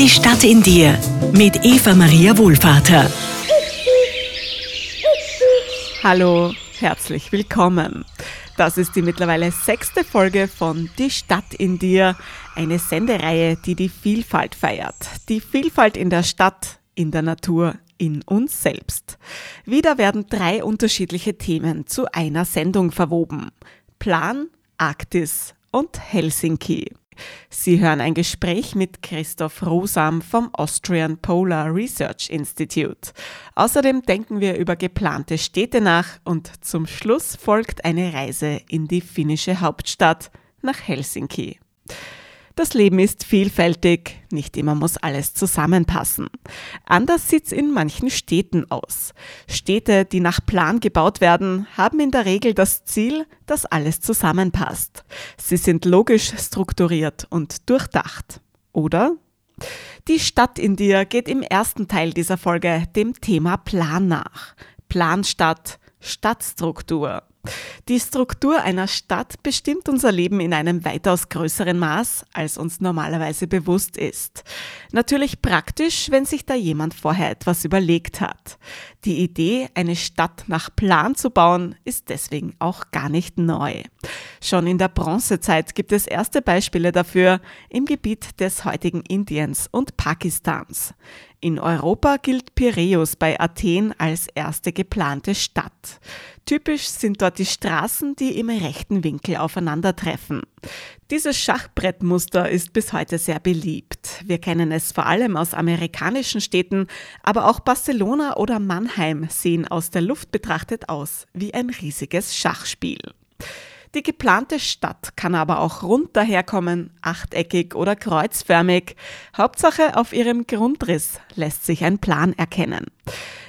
Die Stadt in dir mit Eva Maria Wohlvater. Hallo, herzlich willkommen. Das ist die mittlerweile sechste Folge von Die Stadt in dir, eine Sendereihe, die die Vielfalt feiert. Die Vielfalt in der Stadt, in der Natur, in uns selbst. Wieder werden drei unterschiedliche Themen zu einer Sendung verwoben. Plan, Arktis und Helsinki. Sie hören ein Gespräch mit Christoph Rosam vom Austrian Polar Research Institute. Außerdem denken wir über geplante Städte nach und zum Schluss folgt eine Reise in die finnische Hauptstadt nach Helsinki. Das Leben ist vielfältig, nicht immer muss alles zusammenpassen. Anders sieht's in manchen Städten aus. Städte, die nach Plan gebaut werden, haben in der Regel das Ziel, dass alles zusammenpasst. Sie sind logisch strukturiert und durchdacht. Oder? Die Stadt in dir geht im ersten Teil dieser Folge dem Thema Plan nach. Planstadt, Stadtstruktur. Die Struktur einer Stadt bestimmt unser Leben in einem weitaus größeren Maß, als uns normalerweise bewusst ist. Natürlich praktisch, wenn sich da jemand vorher etwas überlegt hat. Die Idee, eine Stadt nach Plan zu bauen, ist deswegen auch gar nicht neu. Schon in der Bronzezeit gibt es erste Beispiele dafür im Gebiet des heutigen Indiens und Pakistans. In Europa gilt Piräus bei Athen als erste geplante Stadt. Typisch sind dort die Straßen, die im rechten Winkel aufeinandertreffen. Dieses Schachbrettmuster ist bis heute sehr beliebt. Wir kennen es vor allem aus amerikanischen Städten, aber auch Barcelona oder Mannheim sehen aus der Luft betrachtet aus wie ein riesiges Schachspiel. Die geplante Stadt kann aber auch rund daherkommen, achteckig oder kreuzförmig. Hauptsache auf ihrem Grundriss lässt sich ein Plan erkennen.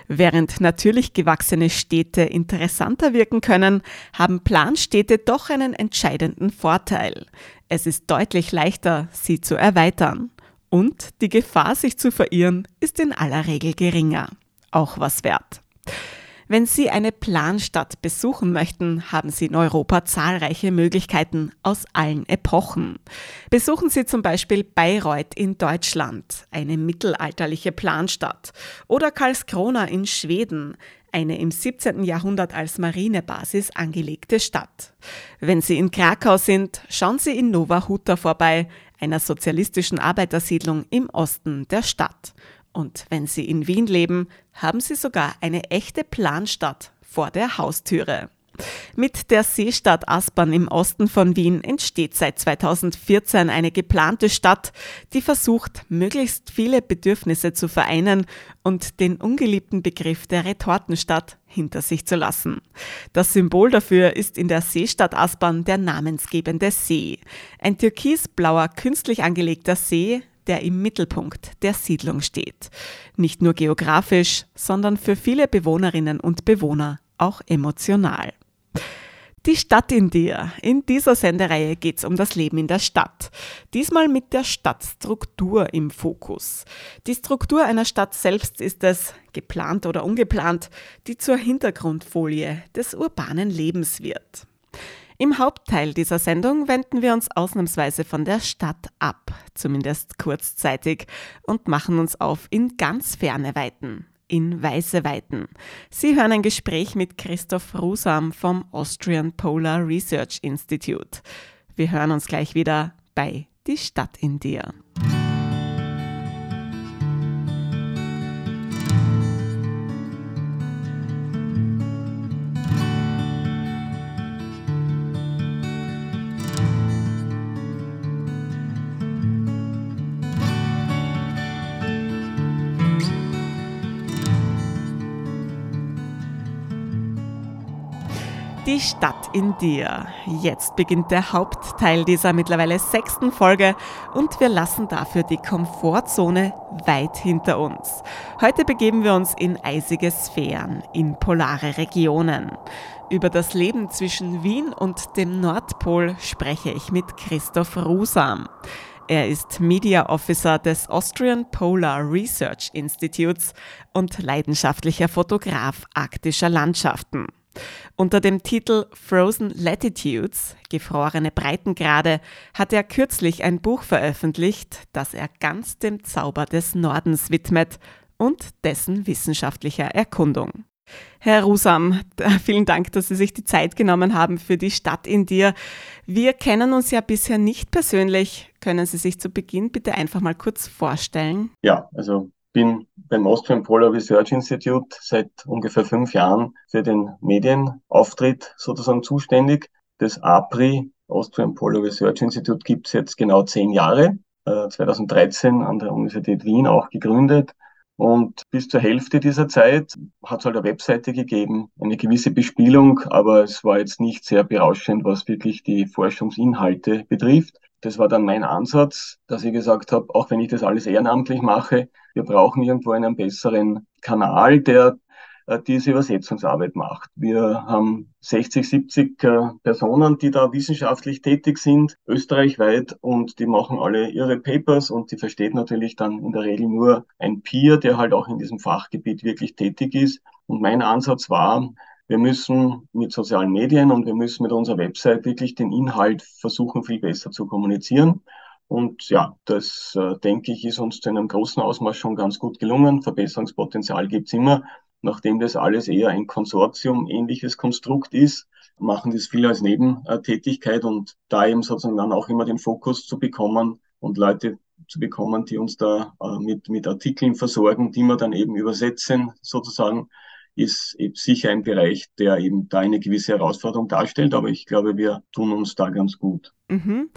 Während natürlich gewachsene Städte interessanter wirken können, haben Planstädte doch einen entscheidenden Vorteil. Es ist deutlich leichter, sie zu erweitern. Und die Gefahr, sich zu verirren, ist in aller Regel geringer. Auch was wert. Wenn Sie eine Planstadt besuchen möchten, haben Sie in Europa zahlreiche Möglichkeiten aus allen Epochen. Besuchen Sie zum Beispiel Bayreuth in Deutschland, eine mittelalterliche Planstadt, oder Karlskrona in Schweden, eine im 17. Jahrhundert als Marinebasis angelegte Stadt. Wenn Sie in Krakau sind, schauen Sie in Nova Huta vorbei, einer sozialistischen Arbeitersiedlung im Osten der Stadt. Und wenn Sie in Wien leben, haben Sie sogar eine echte Planstadt vor der Haustüre. Mit der Seestadt Aspern im Osten von Wien entsteht seit 2014 eine geplante Stadt, die versucht, möglichst viele Bedürfnisse zu vereinen und den ungeliebten Begriff der Retortenstadt hinter sich zu lassen. Das Symbol dafür ist in der Seestadt Aspern der namensgebende See. Ein türkisblauer, künstlich angelegter See, der im Mittelpunkt der Siedlung steht. Nicht nur geografisch, sondern für viele Bewohnerinnen und Bewohner auch emotional. Die Stadt in dir. In dieser Sendereihe geht es um das Leben in der Stadt. Diesmal mit der Stadtstruktur im Fokus. Die Struktur einer Stadt selbst ist es, geplant oder ungeplant, die zur Hintergrundfolie des urbanen Lebens wird. Im Hauptteil dieser Sendung wenden wir uns ausnahmsweise von der Stadt ab, zumindest kurzzeitig, und machen uns auf in ganz ferne Weiten, in weiße Weiten. Sie hören ein Gespräch mit Christoph Rusam vom Austrian Polar Research Institute. Wir hören uns gleich wieder bei Die Stadt in dir. Die Stadt in dir. Jetzt beginnt der Hauptteil dieser mittlerweile sechsten Folge und wir lassen dafür die Komfortzone weit hinter uns. Heute begeben wir uns in eisige Sphären, in polare Regionen. Über das Leben zwischen Wien und dem Nordpol spreche ich mit Christoph Rusam. Er ist Media Officer des Austrian Polar Research Institutes und leidenschaftlicher Fotograf arktischer Landschaften. Unter dem Titel Frozen Latitudes, gefrorene Breitengrade, hat er kürzlich ein Buch veröffentlicht, das er ganz dem Zauber des Nordens widmet und dessen wissenschaftlicher Erkundung. Herr Rusam, vielen Dank, dass Sie sich die Zeit genommen haben für die Stadt in dir. Wir kennen uns ja bisher nicht persönlich. Können Sie sich zu Beginn bitte einfach mal kurz vorstellen? Ja, also bin beim Austrian Polar Research Institute seit ungefähr fünf Jahren für den Medienauftritt sozusagen zuständig. Das APRI, Austrian Polar Research Institute, gibt es jetzt genau zehn Jahre. 2013 äh, an der Universität Wien auch gegründet und bis zur Hälfte dieser Zeit hat es halt eine Webseite gegeben, eine gewisse Bespielung, aber es war jetzt nicht sehr berauschend, was wirklich die Forschungsinhalte betrifft. Das war dann mein Ansatz, dass ich gesagt habe, auch wenn ich das alles ehrenamtlich mache, wir brauchen irgendwo einen besseren Kanal, der äh, diese Übersetzungsarbeit macht. Wir haben 60, 70 äh, Personen, die da wissenschaftlich tätig sind, österreichweit, und die machen alle ihre Papers und die versteht natürlich dann in der Regel nur ein Peer, der halt auch in diesem Fachgebiet wirklich tätig ist. Und mein Ansatz war, wir müssen mit sozialen Medien und wir müssen mit unserer Website wirklich den Inhalt versuchen, viel besser zu kommunizieren. Und ja, das äh, denke ich, ist uns zu einem großen Ausmaß schon ganz gut gelungen. Verbesserungspotenzial gibt's immer nachdem das alles eher ein Konsortium-ähnliches Konstrukt ist, machen das viele als Nebentätigkeit und da eben sozusagen dann auch immer den Fokus zu bekommen und Leute zu bekommen, die uns da äh, mit, mit Artikeln versorgen, die wir dann eben übersetzen, sozusagen, ist eben sicher ein Bereich, der eben da eine gewisse Herausforderung darstellt, aber ich glaube, wir tun uns da ganz gut. Mhm.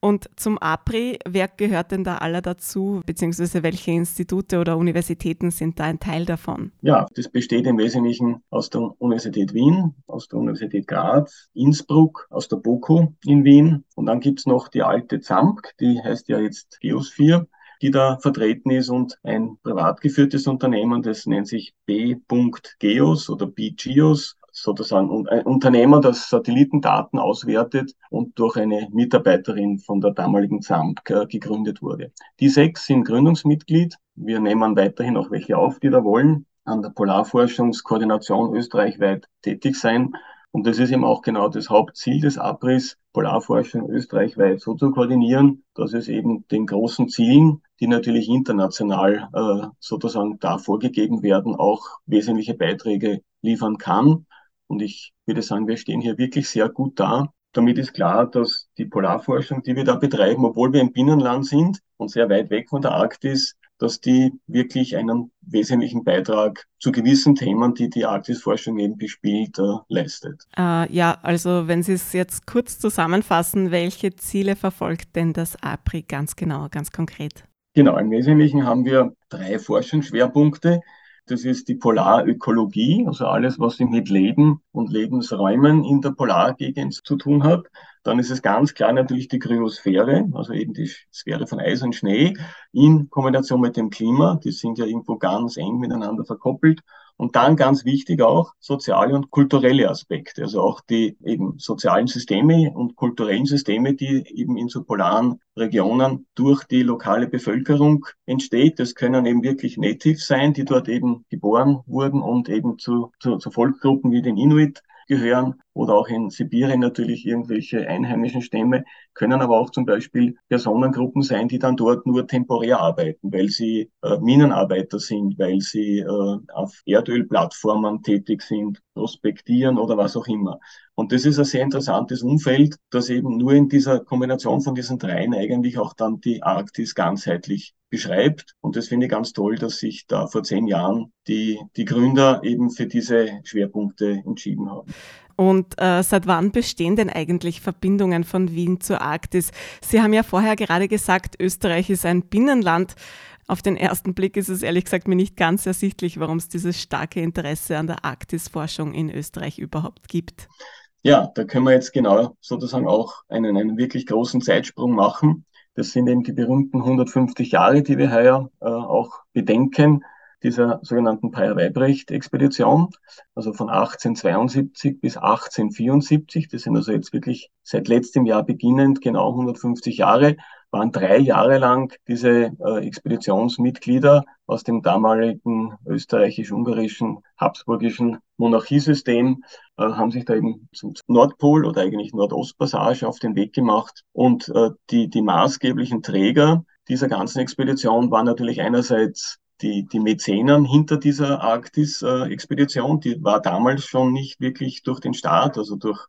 Und zum APRI, wer gehört denn da alle dazu, beziehungsweise welche Institute oder Universitäten sind da ein Teil davon? Ja, das besteht im Wesentlichen aus der Universität Wien, aus der Universität Graz, Innsbruck, aus der BOKU in Wien und dann gibt's noch die alte ZAMP, die heißt ja jetzt Geosphere die da vertreten ist und ein privat geführtes Unternehmen, das nennt sich B.Geos oder B.Geos, sozusagen ein Unternehmer, das Satellitendaten auswertet und durch eine Mitarbeiterin von der damaligen ZAMP gegründet wurde. Die sechs sind Gründungsmitglied. Wir nehmen weiterhin auch welche auf, die da wollen, an der Polarforschungskoordination österreichweit tätig sein und das ist eben auch genau das Hauptziel des Abriss, Polarforschung österreichweit so zu koordinieren, dass es eben den großen Zielen, die natürlich international äh, sozusagen da vorgegeben werden, auch wesentliche Beiträge liefern kann. Und ich würde sagen, wir stehen hier wirklich sehr gut da. Damit ist klar, dass die Polarforschung, die wir da betreiben, obwohl wir im Binnenland sind und sehr weit weg von der Arktis, dass die wirklich einen wesentlichen Beitrag zu gewissen Themen, die die Arktisforschung eben bespielt, äh, leistet. Äh, ja, also wenn Sie es jetzt kurz zusammenfassen, welche Ziele verfolgt denn das APRI ganz genau, ganz konkret? Genau, im Wesentlichen haben wir drei Forschungsschwerpunkte. Das ist die Polarökologie, also alles, was mit Leben und Lebensräumen in der Polargegend zu tun hat. Dann ist es ganz klar natürlich die Kryosphäre, also eben die Sphäre von Eis und Schnee in Kombination mit dem Klima. Die sind ja irgendwo ganz eng miteinander verkoppelt. Und dann ganz wichtig auch soziale und kulturelle Aspekte, also auch die eben sozialen Systeme und kulturellen Systeme, die eben in so polaren Regionen durch die lokale Bevölkerung entsteht. Das können eben wirklich Native sein, die dort eben geboren wurden und eben zu, zu, zu Volksgruppen wie den Inuit gehören oder auch in Sibirien natürlich irgendwelche einheimischen Stämme, können aber auch zum Beispiel Personengruppen sein, die dann dort nur temporär arbeiten, weil sie äh, Minenarbeiter sind, weil sie äh, auf Erdölplattformen tätig sind, prospektieren oder was auch immer. Und das ist ein sehr interessantes Umfeld, das eben nur in dieser Kombination von diesen dreien eigentlich auch dann die Arktis ganzheitlich beschreibt. Und das finde ich ganz toll, dass sich da vor zehn Jahren die, die Gründer eben für diese Schwerpunkte entschieden haben. Und äh, seit wann bestehen denn eigentlich Verbindungen von Wien zur Arktis? Sie haben ja vorher gerade gesagt, Österreich ist ein Binnenland. Auf den ersten Blick ist es ehrlich gesagt mir nicht ganz ersichtlich, warum es dieses starke Interesse an der Arktisforschung in Österreich überhaupt gibt. Ja, da können wir jetzt genau sozusagen auch einen, einen wirklich großen Zeitsprung machen. Das sind eben die berühmten 150 Jahre, die wir heuer äh, auch bedenken dieser sogenannten Peyer-Weibrecht-Expedition, also von 1872 bis 1874. Das sind also jetzt wirklich seit letztem Jahr beginnend genau 150 Jahre. waren drei Jahre lang diese äh, Expeditionsmitglieder aus dem damaligen österreichisch-ungarischen, habsburgischen Monarchiesystem, äh, haben sich da eben zum Nordpol oder eigentlich Nordostpassage auf den Weg gemacht. Und äh, die, die maßgeblichen Träger dieser ganzen Expedition waren natürlich einerseits die, die Mäzenen hinter dieser Arktis-Expedition, die war damals schon nicht wirklich durch den Staat, also durch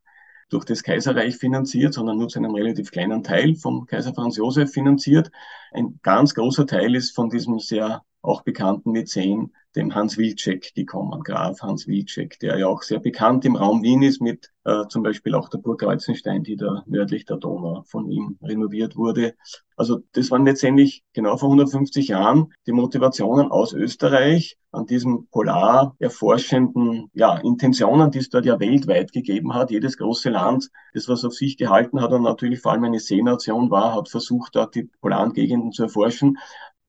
durch das Kaiserreich finanziert, sondern nur zu einem relativ kleinen Teil vom Kaiser Franz Josef finanziert. Ein ganz großer Teil ist von diesem sehr auch bekannten Mäzen dem Hans Wilczek gekommen, Graf Hans Wilczek, der ja auch sehr bekannt im Raum Wien ist mit äh, zum Beispiel auch der Burg Kreuzenstein, die da nördlich der Donau von ihm renoviert wurde. Also das waren letztendlich genau vor 150 Jahren die Motivationen aus Österreich an diesem polar erforschenden ja, Intentionen, die es dort ja weltweit gegeben hat. Jedes große Land, das was auf sich gehalten hat und natürlich vor allem eine Seenation war, hat versucht, dort die polaren Gegenden zu erforschen.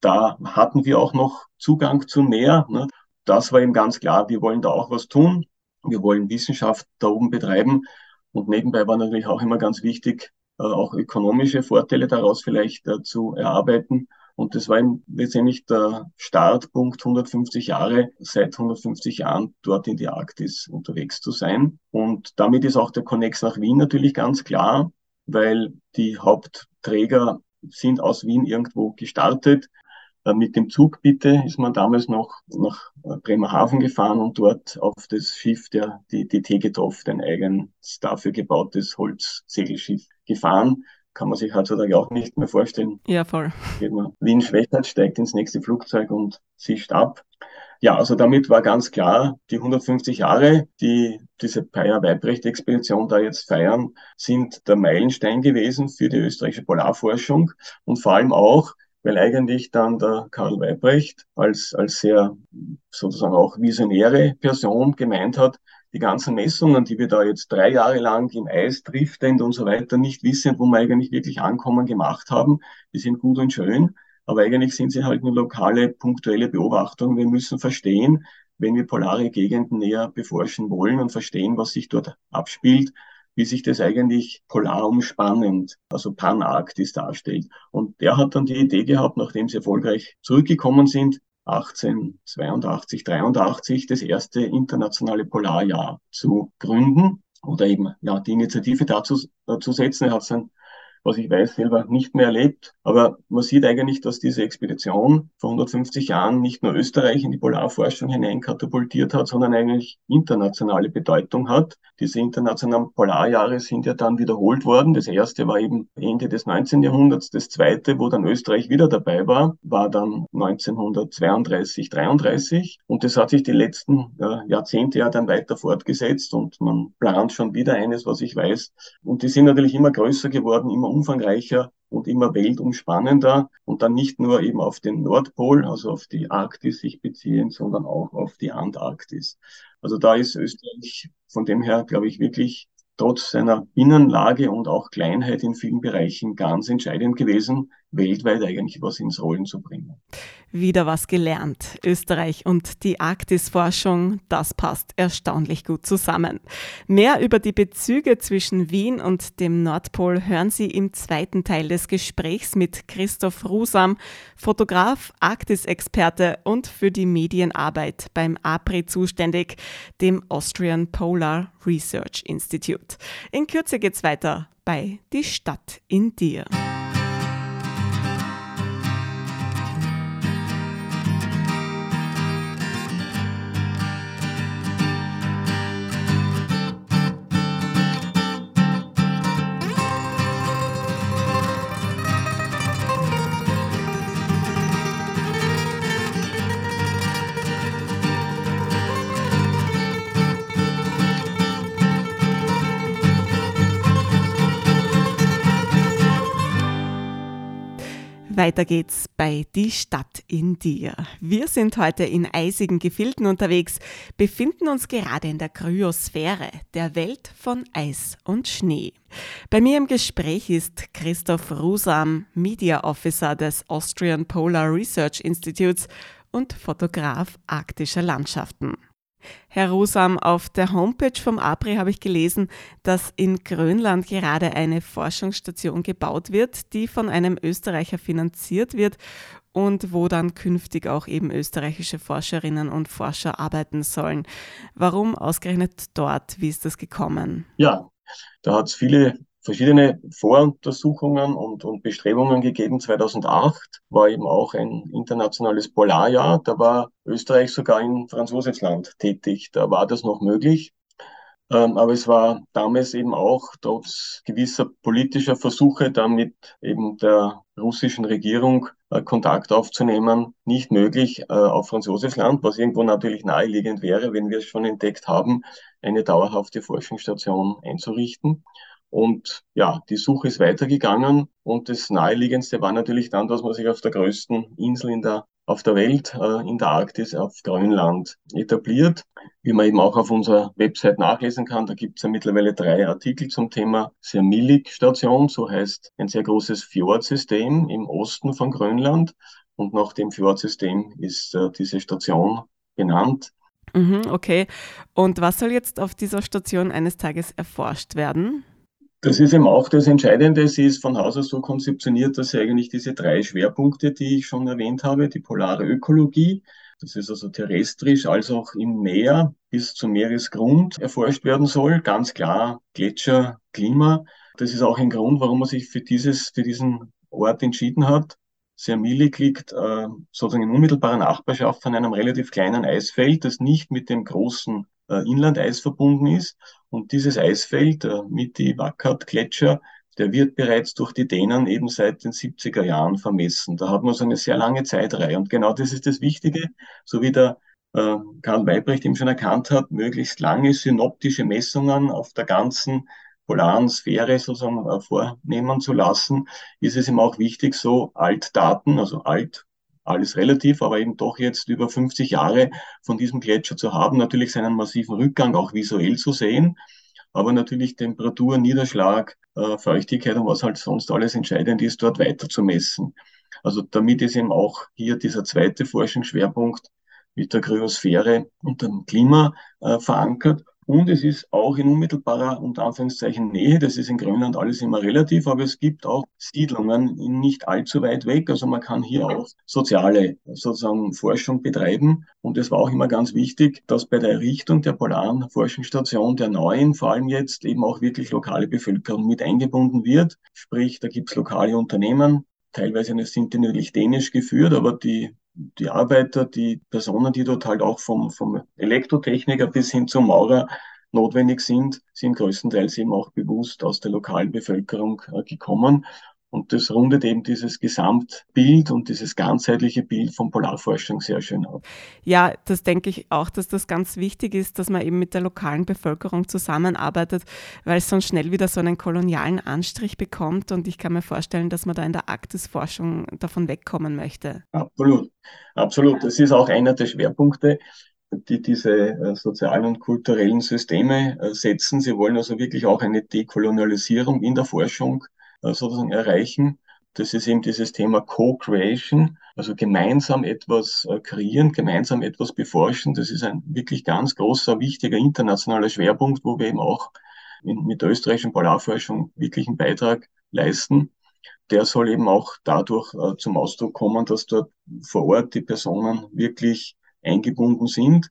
Da hatten wir auch noch Zugang zu Meer. Ne? Das war ihm ganz klar, wir wollen da auch was tun. Wir wollen Wissenschaft da oben betreiben. Und nebenbei war natürlich auch immer ganz wichtig, äh, auch ökonomische Vorteile daraus vielleicht äh, zu erarbeiten. Und das war ihm letztendlich der Startpunkt, 150 Jahre, seit 150 Jahren dort in die Arktis unterwegs zu sein. Und damit ist auch der Connex nach Wien natürlich ganz klar, weil die Hauptträger sind aus Wien irgendwo gestartet. Äh, mit dem Zug bitte ist man damals noch nach äh, Bremerhaven gefahren und dort auf das Schiff, der, die, die Tegethoff, ein eigens dafür gebautes Holzsegelschiff gefahren. Kann man sich heutzutage auch nicht mehr vorstellen. Ja, voll. Geht man Wien-Schwächert, steigt ins nächste Flugzeug und zischt ab. Ja, also damit war ganz klar, die 150 Jahre, die diese Peyer-Weibrecht-Expedition da jetzt feiern, sind der Meilenstein gewesen für die österreichische Polarforschung und vor allem auch, weil eigentlich dann der Karl Weibrecht als, als sehr sozusagen auch visionäre Person gemeint hat, die ganzen Messungen, die wir da jetzt drei Jahre lang im Eis driftend und so weiter nicht wissen, wo wir eigentlich wirklich ankommen gemacht haben, die sind gut und schön, aber eigentlich sind sie halt nur lokale, punktuelle Beobachtungen. Wir müssen verstehen, wenn wir polare Gegenden näher beforschen wollen und verstehen, was sich dort abspielt, wie sich das eigentlich polar umspannend, also Panarktis darstellt. Und der hat dann die Idee gehabt, nachdem sie erfolgreich zurückgekommen sind, 1882, 83 das erste internationale Polarjahr zu gründen oder eben ja die Initiative dazu äh, zu setzen. Er hat es dann was ich weiß, selber nicht mehr erlebt. Aber man sieht eigentlich, dass diese Expedition vor 150 Jahren nicht nur Österreich in die Polarforschung hineinkatapultiert hat, sondern eigentlich internationale Bedeutung hat. Diese internationalen Polarjahre sind ja dann wiederholt worden. Das erste war eben Ende des 19. Jahrhunderts. Das zweite, wo dann Österreich wieder dabei war, war dann 1932, 33. Und das hat sich die letzten äh, Jahrzehnte ja dann weiter fortgesetzt und man plant schon wieder eines, was ich weiß. Und die sind natürlich immer größer geworden, immer umfangreicher und immer weltumspannender und dann nicht nur eben auf den Nordpol, also auf die Arktis sich beziehen, sondern auch auf die Antarktis. Also da ist Österreich von dem her, glaube ich, wirklich trotz seiner Binnenlage und auch Kleinheit in vielen Bereichen ganz entscheidend gewesen, weltweit eigentlich was ins Rollen zu bringen. Wieder was gelernt. Österreich und die Arktisforschung, das passt erstaunlich gut zusammen. Mehr über die Bezüge zwischen Wien und dem Nordpol hören Sie im zweiten Teil des Gesprächs mit Christoph Rusam, Fotograf, Arktisexperte und für die Medienarbeit beim APRI zuständig, dem Austrian Polar Research Institute. In Kürze geht's weiter bei Die Stadt in dir. Weiter geht's bei Die Stadt in dir. Wir sind heute in eisigen Gefilden unterwegs, befinden uns gerade in der Kryosphäre, der Welt von Eis und Schnee. Bei mir im Gespräch ist Christoph Rusam, Media Officer des Austrian Polar Research Institutes und Fotograf arktischer Landschaften. Herr Rosam, auf der Homepage vom APRI habe ich gelesen, dass in Grönland gerade eine Forschungsstation gebaut wird, die von einem Österreicher finanziert wird und wo dann künftig auch eben österreichische Forscherinnen und Forscher arbeiten sollen. Warum ausgerechnet dort? Wie ist das gekommen? Ja, da hat es viele verschiedene Voruntersuchungen und, und Bestrebungen gegeben. 2008 war eben auch ein internationales Polarjahr. Da war Österreich sogar in Franz Josefsland tätig. Da war das noch möglich. Ähm, aber es war damals eben auch trotz gewisser politischer Versuche, damit eben der russischen Regierung äh, Kontakt aufzunehmen, nicht möglich äh, auf Franz Josefsland, was irgendwo natürlich naheliegend wäre, wenn wir es schon entdeckt haben, eine dauerhafte Forschungsstation einzurichten. Und ja, die Suche ist weitergegangen und das Naheliegendste war natürlich dann, dass man sich auf der größten Insel in der, auf der Welt, äh, in der Arktis, auf Grönland etabliert. Wie man eben auch auf unserer Website nachlesen kann, da gibt es ja mittlerweile drei Artikel zum Thema Sermilik-Station, so heißt ein sehr großes Fjordsystem im Osten von Grönland. Und nach dem Fjordsystem ist äh, diese Station benannt. Mhm, okay. Und was soll jetzt auf dieser Station eines Tages erforscht werden? Das ist eben auch das Entscheidende. Sie ist von Haus aus so konzeptioniert, dass sie eigentlich diese drei Schwerpunkte, die ich schon erwähnt habe, die polare Ökologie, das ist also terrestrisch als auch im Meer bis zum Meeresgrund erforscht werden soll. Ganz klar Gletscher, Klima. Das ist auch ein Grund, warum man sich für dieses, für diesen Ort entschieden hat. Sermilik liegt äh, sozusagen in unmittelbarer Nachbarschaft von einem relativ kleinen Eisfeld, das nicht mit dem großen Inlandeis verbunden ist. Und dieses Eisfeld, der Miti Wackert Gletscher, der wird bereits durch die Dänen eben seit den 70er Jahren vermessen. Da hat man so eine sehr lange Zeitreihe. Und genau das ist das Wichtige, so wie der äh, Karl Weibrecht eben schon erkannt hat, möglichst lange synoptische Messungen auf der ganzen polaren Sphäre sozusagen äh, vornehmen zu lassen, ist es ihm auch wichtig, so Altdaten, also alt alles relativ, aber eben doch jetzt über 50 Jahre von diesem Gletscher zu haben, natürlich seinen massiven Rückgang auch visuell zu sehen, aber natürlich Temperatur, Niederschlag, äh, Feuchtigkeit und was halt sonst alles entscheidend ist, dort weiter zu messen. Also damit ist eben auch hier dieser zweite Forschungsschwerpunkt mit der Kryosphäre und dem Klima äh, verankert. Und es ist auch in unmittelbarer, unter Anführungszeichen, Nähe. Das ist in Grönland alles immer relativ, aber es gibt auch Siedlungen nicht allzu weit weg. Also man kann hier auch soziale sozusagen Forschung betreiben. Und es war auch immer ganz wichtig, dass bei der Errichtung der polaren Forschungsstation der neuen, vor allem jetzt eben auch wirklich lokale Bevölkerung mit eingebunden wird. Sprich, da gibt es lokale Unternehmen, teilweise sind die natürlich dänisch geführt, aber die die Arbeiter, die Personen, die dort halt auch vom, vom Elektrotechniker bis hin zum Maurer notwendig sind, sind größtenteils eben auch bewusst aus der lokalen Bevölkerung äh, gekommen. Und das rundet eben dieses Gesamtbild und dieses ganzheitliche Bild von Polarforschung sehr schön ab. Ja, das denke ich auch, dass das ganz wichtig ist, dass man eben mit der lokalen Bevölkerung zusammenarbeitet, weil es sonst schnell wieder so einen kolonialen Anstrich bekommt. Und ich kann mir vorstellen, dass man da in der Arktisforschung davon wegkommen möchte. Absolut, absolut. Das ist auch einer der Schwerpunkte die diese äh, sozialen und kulturellen Systeme äh, setzen. Sie wollen also wirklich auch eine Dekolonialisierung in der Forschung sozusagen erreichen. Das ist eben dieses Thema Co-Creation, also gemeinsam etwas äh, kreieren, gemeinsam etwas beforschen. Das ist ein wirklich ganz großer, wichtiger internationaler Schwerpunkt, wo wir eben auch mit der österreichischen Polarforschung wirklich einen Beitrag leisten. Der soll eben auch dadurch äh, zum Ausdruck kommen, dass dort vor Ort die Personen wirklich eingebunden sind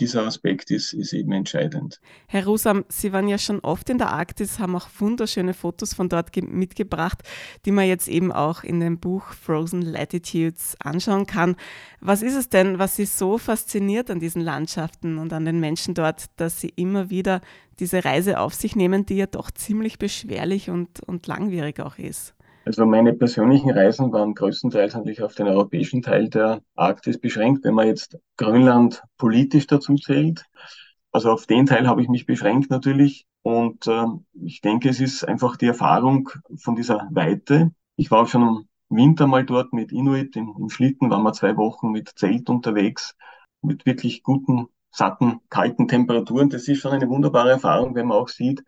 dieser Aspekt ist, ist eben entscheidend. Herr Rusam, Sie waren ja schon oft in der Arktis, haben auch wunderschöne Fotos von dort mitgebracht, die man jetzt eben auch in dem Buch Frozen Latitudes anschauen kann. Was ist es denn, was Sie so fasziniert an diesen Landschaften und an den Menschen dort, dass Sie immer wieder diese Reise auf sich nehmen, die ja doch ziemlich beschwerlich und, und langwierig auch ist? Also meine persönlichen Reisen waren größtenteils natürlich auf den europäischen Teil der Arktis beschränkt, wenn man jetzt Grönland politisch dazu zählt. Also auf den Teil habe ich mich beschränkt natürlich. Und äh, ich denke, es ist einfach die Erfahrung von dieser Weite. Ich war auch schon im Winter mal dort mit Inuit im, im Schlitten, waren wir zwei Wochen mit Zelt unterwegs, mit wirklich guten, satten, kalten Temperaturen. Das ist schon eine wunderbare Erfahrung, wenn man auch sieht,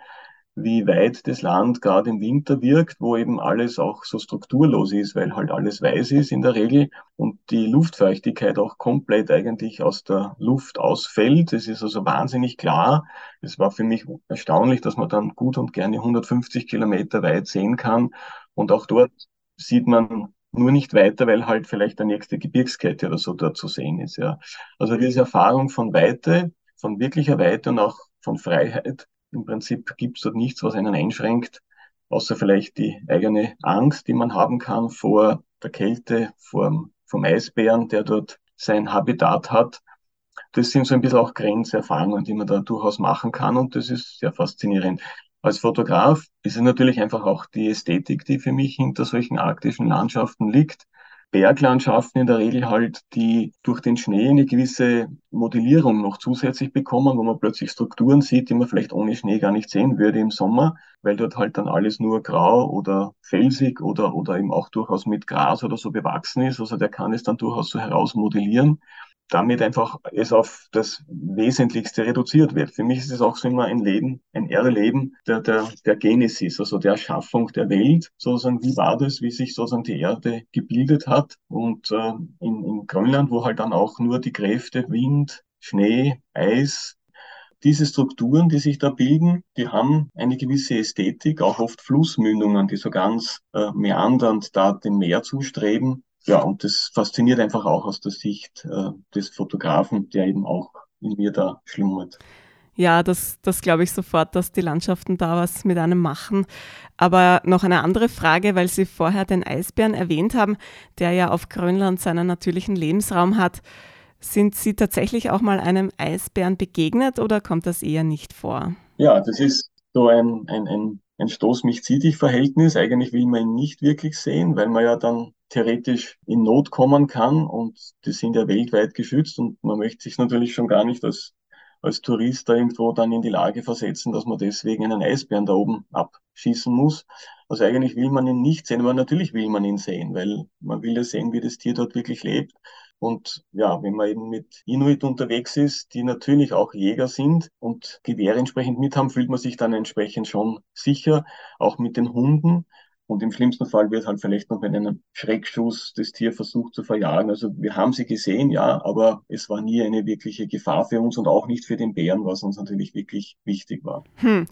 wie weit das Land gerade im Winter wirkt, wo eben alles auch so strukturlos ist, weil halt alles weiß ist in der Regel und die Luftfeuchtigkeit auch komplett eigentlich aus der Luft ausfällt. Es ist also wahnsinnig klar. Es war für mich erstaunlich, dass man dann gut und gerne 150 Kilometer weit sehen kann. Und auch dort sieht man nur nicht weiter, weil halt vielleicht der nächste Gebirgskette oder so dort zu sehen ist. Ja. Also diese Erfahrung von Weite, von wirklicher Weite und auch von Freiheit, im Prinzip gibt es dort nichts, was einen einschränkt, außer vielleicht die eigene Angst, die man haben kann vor der Kälte, vor, vom Eisbären, der dort sein Habitat hat. Das sind so ein bisschen auch Grenzerfahrungen, die man da durchaus machen kann und das ist sehr faszinierend. Als Fotograf ist es natürlich einfach auch die Ästhetik, die für mich hinter solchen arktischen Landschaften liegt. Berglandschaften in der Regel halt, die durch den Schnee eine gewisse Modellierung noch zusätzlich bekommen, wo man plötzlich Strukturen sieht, die man vielleicht ohne Schnee gar nicht sehen würde im Sommer, weil dort halt dann alles nur grau oder felsig oder, oder eben auch durchaus mit Gras oder so bewachsen ist. Also der kann es dann durchaus so herausmodellieren damit einfach es auf das Wesentlichste reduziert wird. Für mich ist es auch so immer ein Leben, ein Erleben der, der, der Genesis, also der Erschaffung der Welt, sozusagen, wie war das, wie sich sozusagen die Erde gebildet hat? Und äh, in, in Grönland, wo halt dann auch nur die Kräfte Wind, Schnee, Eis, diese Strukturen, die sich da bilden, die haben eine gewisse Ästhetik, auch oft Flussmündungen, die so ganz äh, meandernd da dem Meer zustreben ja, und das fasziniert einfach auch aus der Sicht äh, des Fotografen, der eben auch in mir da schlummert. Ja, das, das glaube ich sofort, dass die Landschaften da was mit einem machen. Aber noch eine andere Frage, weil Sie vorher den Eisbären erwähnt haben, der ja auf Grönland seinen natürlichen Lebensraum hat. Sind Sie tatsächlich auch mal einem Eisbären begegnet oder kommt das eher nicht vor? Ja, das ist so ein, ein, ein, ein Stoß mich zieh dich Verhältnis. Eigentlich will man ihn nicht wirklich sehen, weil man ja dann theoretisch in Not kommen kann und die sind ja weltweit geschützt und man möchte sich natürlich schon gar nicht als, als Tourist da irgendwo dann in die Lage versetzen, dass man deswegen einen Eisbären da oben abschießen muss. Also eigentlich will man ihn nicht sehen, aber natürlich will man ihn sehen, weil man will ja sehen, wie das Tier dort wirklich lebt. Und ja, wenn man eben mit Inuit unterwegs ist, die natürlich auch Jäger sind und Gewehre entsprechend mit haben, fühlt man sich dann entsprechend schon sicher, auch mit den Hunden. Und im schlimmsten Fall wird halt vielleicht noch mit einem Schreckschuss das Tier versucht zu verjagen. Also wir haben sie gesehen, ja, aber es war nie eine wirkliche Gefahr für uns und auch nicht für den Bären, was uns natürlich wirklich wichtig war. Hm.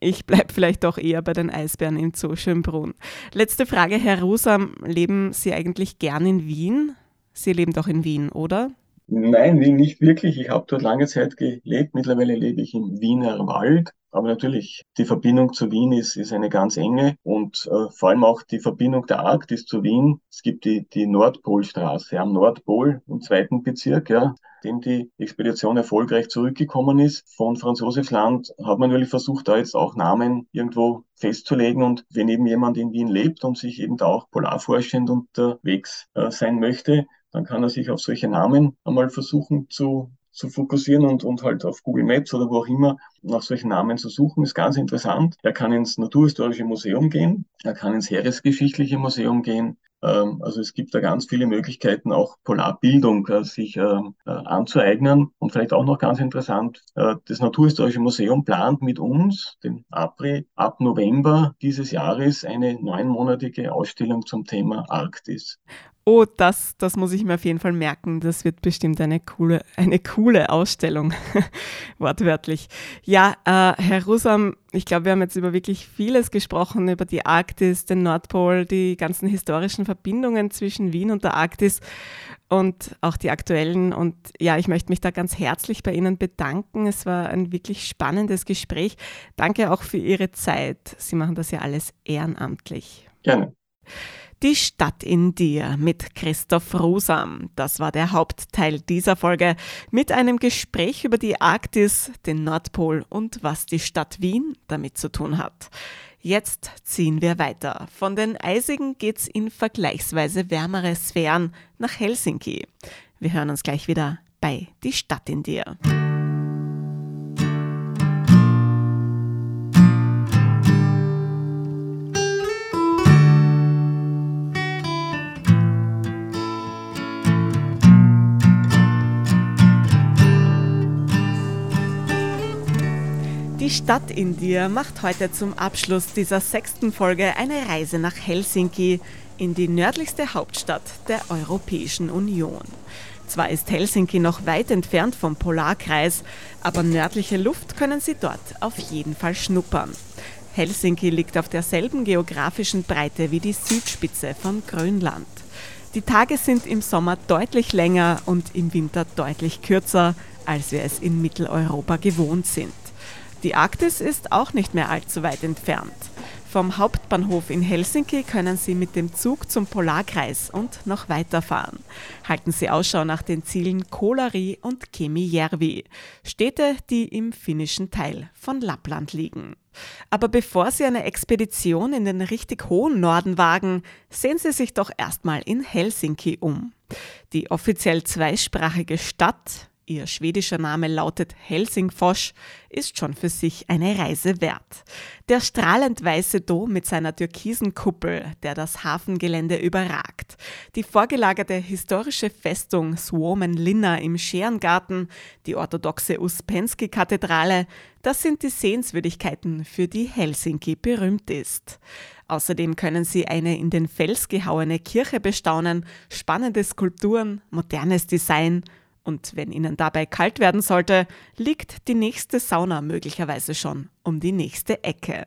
Ich bleibe vielleicht doch eher bei den Eisbären im Zoo Schönbrunn. Letzte Frage, Herr Rusam, leben Sie eigentlich gern in Wien? Sie leben doch in Wien, oder? Nein, Wien nicht wirklich. Ich habe dort lange Zeit gelebt. Mittlerweile lebe ich im Wiener Wald. Aber natürlich, die Verbindung zu Wien ist, ist eine ganz enge und äh, vor allem auch die Verbindung der Arktis zu Wien. Es gibt die, die Nordpolstraße am Nordpol im zweiten Bezirk, ja, dem die Expedition erfolgreich zurückgekommen ist. Von Franz Josefsland hat man natürlich versucht, da jetzt auch Namen irgendwo festzulegen. Und wenn eben jemand in Wien lebt und sich eben da auch polarforschend unterwegs äh, sein möchte, dann kann er sich auf solche Namen einmal versuchen zu zu fokussieren und, und halt auf Google Maps oder wo auch immer nach solchen Namen zu suchen, ist ganz interessant. Er kann ins Naturhistorische Museum gehen, er kann ins Heeresgeschichtliche Museum gehen. Ähm, also es gibt da ganz viele Möglichkeiten, auch Polarbildung äh, sich äh, äh, anzueignen. Und vielleicht auch noch ganz interessant, äh, das Naturhistorische Museum plant mit uns, den APRI, ab November dieses Jahres eine neunmonatige Ausstellung zum Thema Arktis. Oh, das, das muss ich mir auf jeden Fall merken. Das wird bestimmt eine coole, eine coole Ausstellung, wortwörtlich. Ja, äh, Herr Rusam, ich glaube, wir haben jetzt über wirklich vieles gesprochen, über die Arktis, den Nordpol, die ganzen historischen Verbindungen zwischen Wien und der Arktis und auch die aktuellen. Und ja, ich möchte mich da ganz herzlich bei Ihnen bedanken. Es war ein wirklich spannendes Gespräch. Danke auch für Ihre Zeit. Sie machen das ja alles ehrenamtlich. Gerne. Die Stadt in dir mit Christoph Rosam. Das war der Hauptteil dieser Folge mit einem Gespräch über die Arktis, den Nordpol und was die Stadt Wien damit zu tun hat. Jetzt ziehen wir weiter. Von den Eisigen geht's in vergleichsweise wärmere Sphären nach Helsinki. Wir hören uns gleich wieder bei Die Stadt in dir. Die Stadt in dir macht heute zum Abschluss dieser sechsten Folge eine Reise nach Helsinki in die nördlichste Hauptstadt der Europäischen Union. Zwar ist Helsinki noch weit entfernt vom Polarkreis, aber nördliche Luft können Sie dort auf jeden Fall schnuppern. Helsinki liegt auf derselben geografischen Breite wie die Südspitze von Grönland. Die Tage sind im Sommer deutlich länger und im Winter deutlich kürzer, als wir es in Mitteleuropa gewohnt sind. Die Arktis ist auch nicht mehr allzu weit entfernt. Vom Hauptbahnhof in Helsinki können Sie mit dem Zug zum Polarkreis und noch weiterfahren. Halten Sie Ausschau nach den Zielen Kolari und Kemijärvi, Städte, die im finnischen Teil von Lappland liegen. Aber bevor Sie eine Expedition in den richtig hohen Norden wagen, sehen Sie sich doch erstmal in Helsinki um. Die offiziell zweisprachige Stadt ihr schwedischer Name lautet Helsingfors, ist schon für sich eine Reise wert. Der strahlend weiße Dom mit seiner türkisen Kuppel, der das Hafengelände überragt, die vorgelagerte historische Festung Suomen Linna im Scherengarten, die orthodoxe Uspensky-Kathedrale, das sind die Sehenswürdigkeiten, für die Helsinki berühmt ist. Außerdem können Sie eine in den Fels gehauene Kirche bestaunen, spannende Skulpturen, modernes Design und wenn Ihnen dabei kalt werden sollte, liegt die nächste Sauna möglicherweise schon um die nächste Ecke.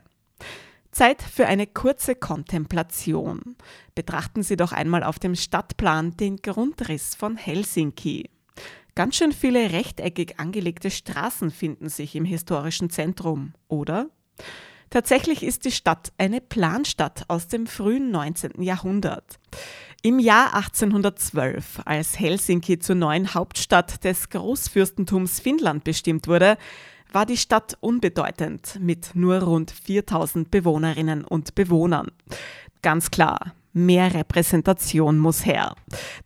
Zeit für eine kurze Kontemplation. Betrachten Sie doch einmal auf dem Stadtplan den Grundriss von Helsinki. Ganz schön viele rechteckig angelegte Straßen finden sich im historischen Zentrum, oder? Tatsächlich ist die Stadt eine Planstadt aus dem frühen 19. Jahrhundert. Im Jahr 1812, als Helsinki zur neuen Hauptstadt des Großfürstentums Finnland bestimmt wurde, war die Stadt unbedeutend mit nur rund 4000 Bewohnerinnen und Bewohnern. Ganz klar, Mehr Repräsentation muss her.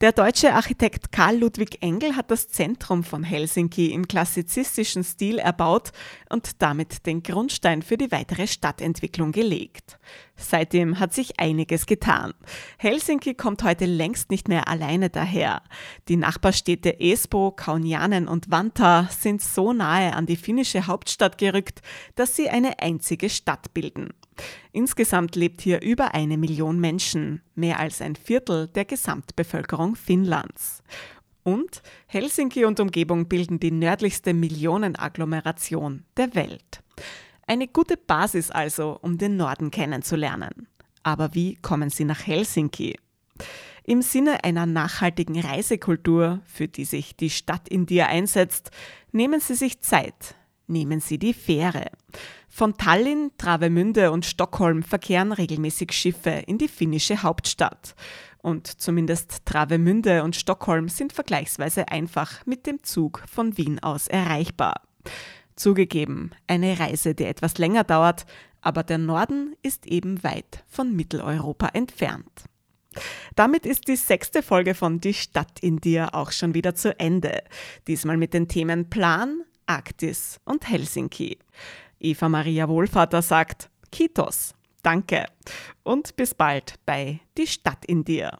Der deutsche Architekt Karl Ludwig Engel hat das Zentrum von Helsinki im klassizistischen Stil erbaut und damit den Grundstein für die weitere Stadtentwicklung gelegt. Seitdem hat sich einiges getan. Helsinki kommt heute längst nicht mehr alleine daher. Die Nachbarstädte Espoo, Kaunianen und Vantaa sind so nahe an die finnische Hauptstadt gerückt, dass sie eine einzige Stadt bilden. Insgesamt lebt hier über eine Million Menschen, mehr als ein Viertel der Gesamtbevölkerung Finnlands. Und Helsinki und Umgebung bilden die nördlichste Millionenagglomeration der Welt. Eine gute Basis also, um den Norden kennenzulernen. Aber wie kommen Sie nach Helsinki? Im Sinne einer nachhaltigen Reisekultur, für die sich die Stadt in dir einsetzt, nehmen Sie sich Zeit, nehmen Sie die Fähre. Von Tallinn, Travemünde und Stockholm verkehren regelmäßig Schiffe in die finnische Hauptstadt. Und zumindest Travemünde und Stockholm sind vergleichsweise einfach mit dem Zug von Wien aus erreichbar. Zugegeben, eine Reise, die etwas länger dauert, aber der Norden ist eben weit von Mitteleuropa entfernt. Damit ist die sechste Folge von Die Stadt in dir auch schon wieder zu Ende. Diesmal mit den Themen Plan, Arktis und Helsinki. Eva Maria Wohlvater sagt Kitos, danke und bis bald bei Die Stadt in dir.